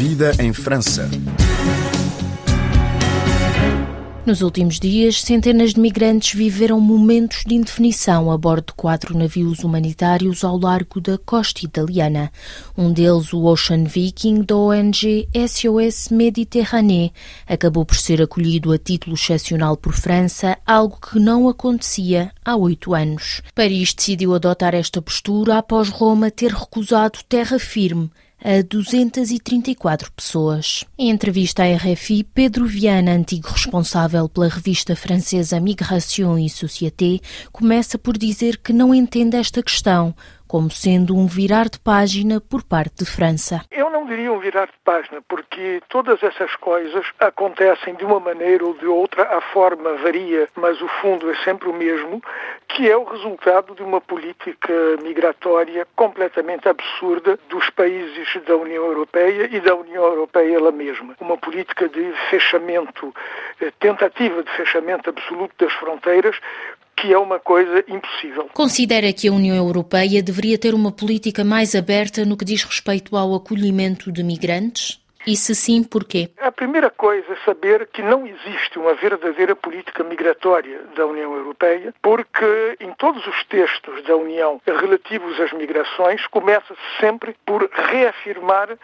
Vida em França. Nos últimos dias, centenas de migrantes viveram momentos de indefinição a bordo de quatro navios humanitários ao largo da costa italiana. Um deles, o Ocean Viking, da ONG SOS Méditerranée, acabou por ser acolhido a título excepcional por França, algo que não acontecia há oito anos. Paris decidiu adotar esta postura após Roma ter recusado terra firme a 234 pessoas. Em entrevista à RFI, Pedro Viana, antigo responsável pela revista francesa Migration et Société, começa por dizer que não entende esta questão como sendo um virar de página por parte de França. Eu não diria um virar de página, porque todas essas coisas acontecem de uma maneira ou de outra, a forma varia, mas o fundo é sempre o mesmo, que é o resultado de uma política migratória completamente absurda dos países da União Europeia e da União Europeia ela mesma. Uma política de fechamento, eh, tentativa de fechamento absoluto das fronteiras, que é uma coisa impossível. Considera que a União Europeia deveria ter uma política mais aberta no que diz respeito ao acolhimento de migrantes? E se sim, porquê? A primeira coisa é saber que não existe uma verdadeira política migratória da União Europeia, porque em todos os textos da União relativos às migrações começa-se sempre por reafirmar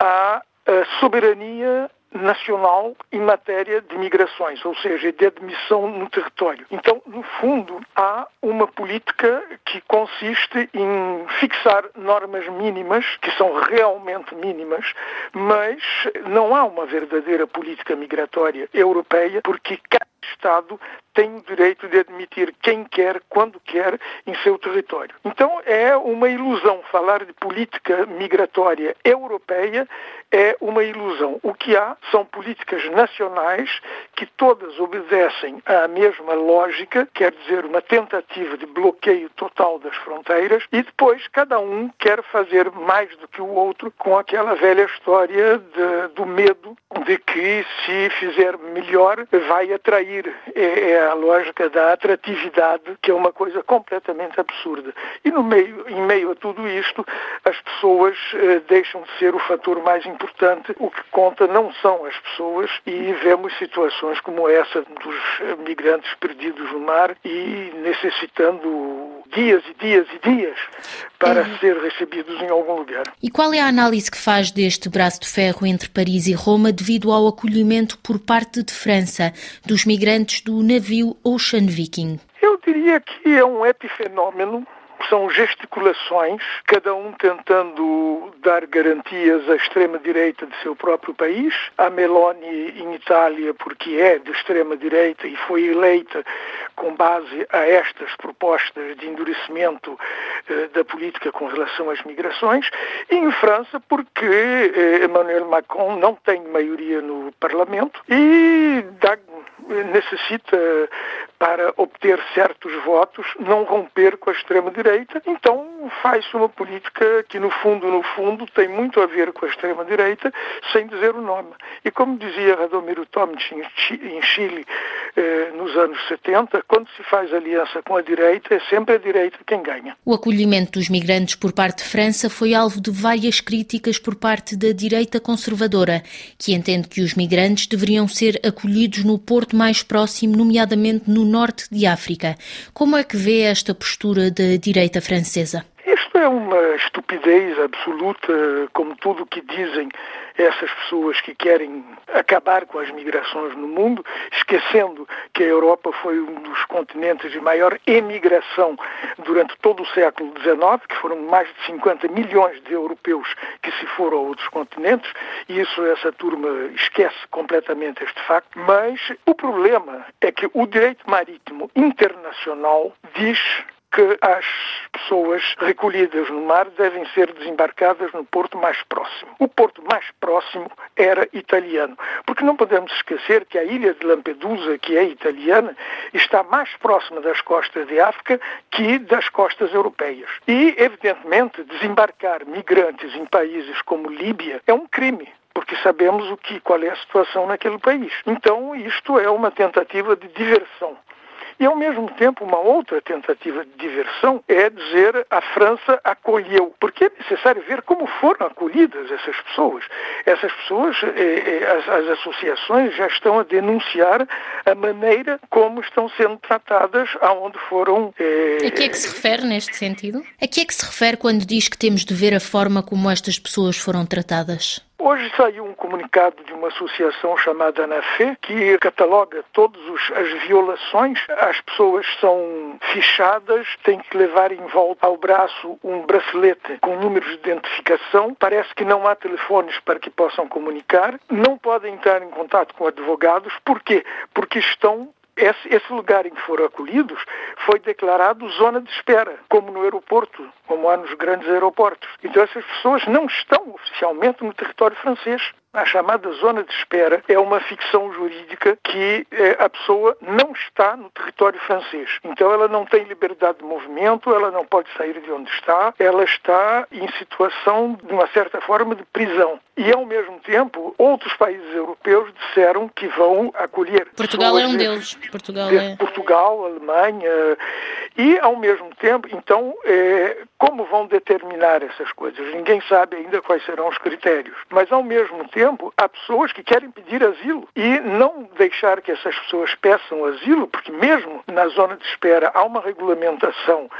a, a soberania nacional em matéria de migrações, ou seja, de admissão no território. Então, no fundo, há uma política que consiste em fixar normas mínimas, que são realmente mínimas, mas não há uma verdadeira política migratória europeia, porque cada Estado tem o direito de admitir quem quer, quando quer, em seu território. Então é uma ilusão falar de política migratória europeia, é uma ilusão. O que há são políticas nacionais que todas obedecem à mesma lógica, quer dizer, uma tentativa de bloqueio total das fronteiras, e depois cada um quer fazer mais do que o outro com aquela velha história de, do medo de que se fizer melhor vai atrair. É, é a lógica da atratividade, que é uma coisa completamente absurda. E no meio, em meio a tudo isto, as pessoas eh, deixam de ser o fator mais importante. O que conta não são as pessoas e vemos situações como essa dos migrantes perdidos no mar e necessitando dias e dias e dias para uhum. ser recebidos em algum lugar. E qual é a análise que faz deste braço de ferro entre Paris e Roma devido ao acolhimento por parte de França dos migrantes do navio Ocean Viking? Eu diria que é um epifenômeno são gesticulações, cada um tentando dar garantias à extrema-direita de seu próprio país. A Meloni em Itália, porque é de extrema-direita e foi eleita com base a estas propostas de endurecimento eh, da política com relação às migrações, e em França, porque eh, Emmanuel Macron não tem maioria no Parlamento e dá, necessita para obter certos votos, não romper com a extrema-direita. Então faz-se uma política que, no fundo, no fundo, tem muito a ver com a extrema-direita, sem dizer o nome. E como dizia Radomiro Tomic em Chile, eh, nos anos 70, quando se faz aliança com a direita, é sempre a direita quem ganha. O acolhimento dos migrantes por parte de França foi alvo de várias críticas por parte da direita conservadora, que entende que os migrantes deveriam ser acolhidos no porto mais próximo, nomeadamente no norte de África. Como é que vê esta postura da direita francesa? É uma estupidez absoluta, como tudo o que dizem essas pessoas que querem acabar com as migrações no mundo, esquecendo que a Europa foi um dos continentes de maior emigração durante todo o século XIX, que foram mais de 50 milhões de europeus que se foram a outros continentes, e isso essa turma esquece completamente este facto. Mas o problema é que o direito marítimo internacional diz que as pessoas recolhidas no mar devem ser desembarcadas no porto mais próximo. O porto mais próximo era italiano, porque não podemos esquecer que a ilha de Lampedusa, que é italiana, está mais próxima das costas de África que das costas europeias. E, evidentemente, desembarcar migrantes em países como Líbia é um crime porque sabemos o que, qual é a situação naquele país. Então, isto é uma tentativa de diversão E, ao mesmo tempo, uma outra tentativa de diversão é dizer a França acolheu, porque é necessário ver como foram acolhidas essas pessoas. Essas pessoas, eh, eh, as, as associações já estão a denunciar a maneira como estão sendo tratadas aonde foram. Eh... A que é que se refere neste sentido? A que é que se refere quando diz que temos de ver a forma como estas pessoas foram tratadas? Hoje saiu um comunicado de uma associação chamada ANAFE que cataloga todas as violações. As pessoas são fichadas, têm que levar em volta ao braço um bracelete com números de identificação. Parece que não há telefones para que possam comunicar. Não podem entrar em contato com advogados. Por quê? Porque estão esse, esse, lugar em que foram acolhidos foi declarado zona de espera, como no aeroporto, como há nos grandes aeroportos. Então essas pessoas não estão oficialmente no território francês. A chamada zona de espera é uma ficção jurídica que eh, a pessoa não está no território francês. Então ela não tem liberdade de movimento, ela não pode sair de onde está, ela está em situação, de uma certa forma, de prisão. E, ao mesmo tempo, outros países europeus disseram que vão acolher. Portugal é um deles. Portugal, é... Portugal, Alemanha. E, ao mesmo tempo, então, eh, como vão determinar essas coisas? Ninguém sabe ainda quais serão os critérios. Mas, ao mesmo tempo, tempo, há pessoas que querem pedir asilo e não deixar que essas pessoas peçam asilo, porque mesmo na zona de espera há uma regulamentação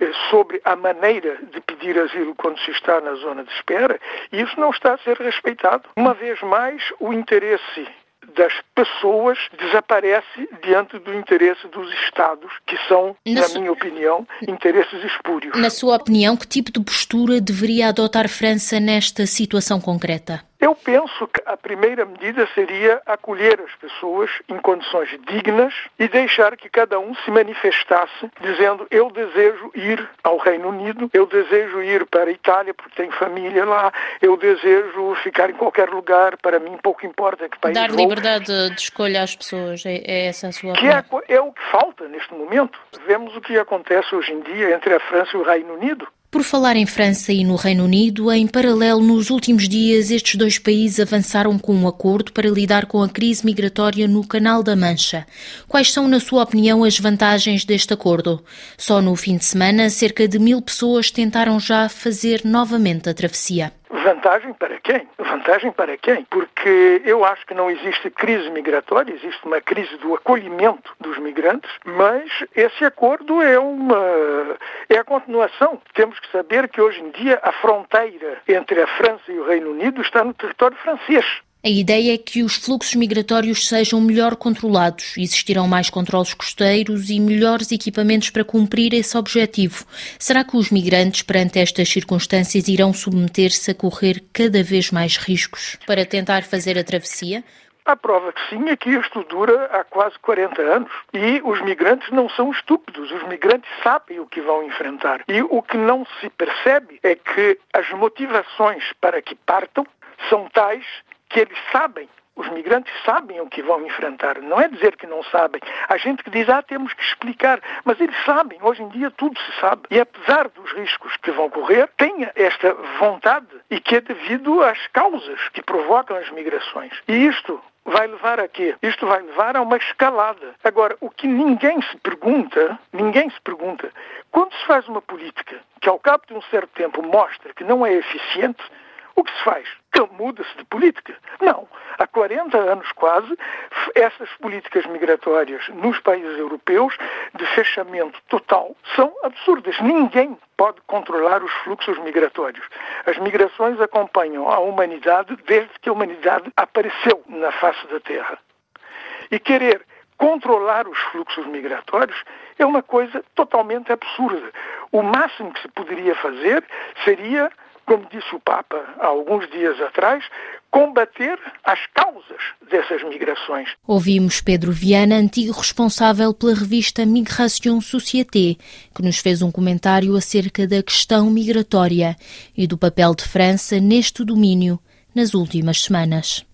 eh, sobre a maneira de pedir asilo quando se está na zona de espera, e isso não está a ser respeitado. Uma vez mais, o interesse das pessoas desaparece diante do interesse dos Estados, que são, na, na su... minha opinião, interesses espúrios. Na sua opinião, que tipo de postura deveria adotar França nesta situação concreta? Eu penso que a primeira medida seria acolher as pessoas em condições dignas e deixar que cada um se manifestasse dizendo eu desejo ir ao Reino Unido, eu desejo ir para a Itália porque tenho família lá, eu desejo ficar em qualquer lugar, para mim pouco importa que país Dar vou. liberdade de escolha às pessoas, é, é essa a sua que é, é o que falta neste momento. Vemos o que acontece hoje em dia entre a França e o Reino Unido. Por falar em França e no Reino Unido, em paralelo, nos últimos dias, estes dois países avançaram com um acordo para lidar com a crise migratória no Canal da Mancha. Quais são, na sua opinião, as vantagens deste acordo? Só no fim de semana, cerca de mil pessoas tentaram já fazer novamente a travessia. Vantagem para quem? Vantagem para quem? Porque eu acho que não existe crise migratória, existe uma crise do acolhimento dos migrantes, mas esse acordo é uma é a continuação. Temos que saber que hoje em dia a fronteira entre a França e o Reino Unido está no território francês. A ideia é que os fluxos migratórios sejam melhor controlados, existirão mais controlos costeiros e melhores equipamentos para cumprir esse objetivo. Será que os migrantes, perante estas circunstâncias, irão submeter-se a correr cada vez mais riscos para tentar fazer a travessia? A prova que sim é que isto dura há quase 40 anos. E os migrantes não são estúpidos, os migrantes sabem o que vão enfrentar. E o que não se percebe é que as motivações para que partam são tais que eles sabem os migrantes sabem o que vão enfrentar. Não é dizer que não sabem. Há gente que diz, ah, temos que explicar. Mas eles sabem. Hoje em dia tudo se sabe. E apesar dos riscos que vão correr, tenha esta vontade e que é devido às causas que provocam as migrações. E isto vai levar a quê? Isto vai levar a uma escalada. Agora, o que ninguém se pergunta, ninguém se pergunta, quando se faz uma política que ao cabo de um certo tempo mostra que não é eficiente, o que se faz? Muda-se de política? Não. Há 40 anos quase, essas políticas migratórias nos países europeus de fechamento total são absurdas. Ninguém pode controlar os fluxos migratórios. As migrações acompanham a humanidade desde que a humanidade apareceu na face da Terra. E querer controlar os fluxos migratórios é uma coisa totalmente absurda. O máximo que se poderia fazer seria como disse o Papa há alguns dias atrás, combater as causas dessas migrações. Ouvimos Pedro Viana, antigo responsável pela revista Migration Société, que nos fez um comentário acerca da questão migratória e do papel de França neste domínio nas últimas semanas.